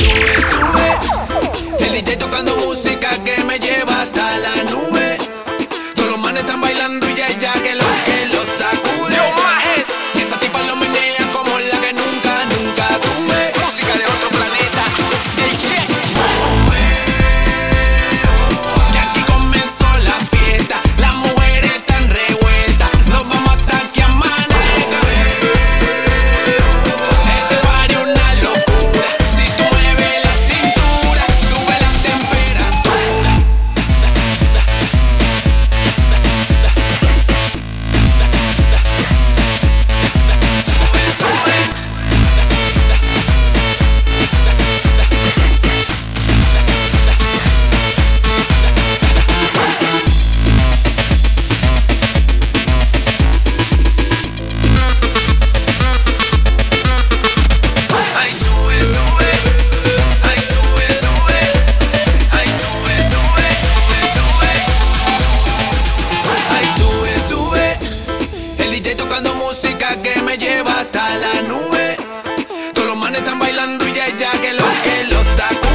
sube, sube. El DJ tocando bailando y ya, que lo que lo saco.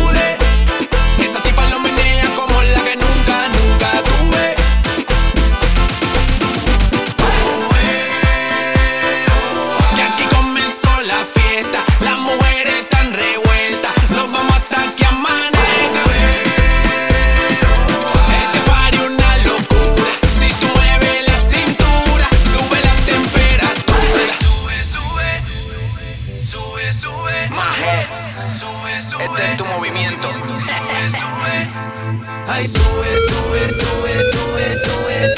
sube. Sube, sube. Este es tu movimiento. Sube, sube. Ay, sube, sube, sube, sube, sube.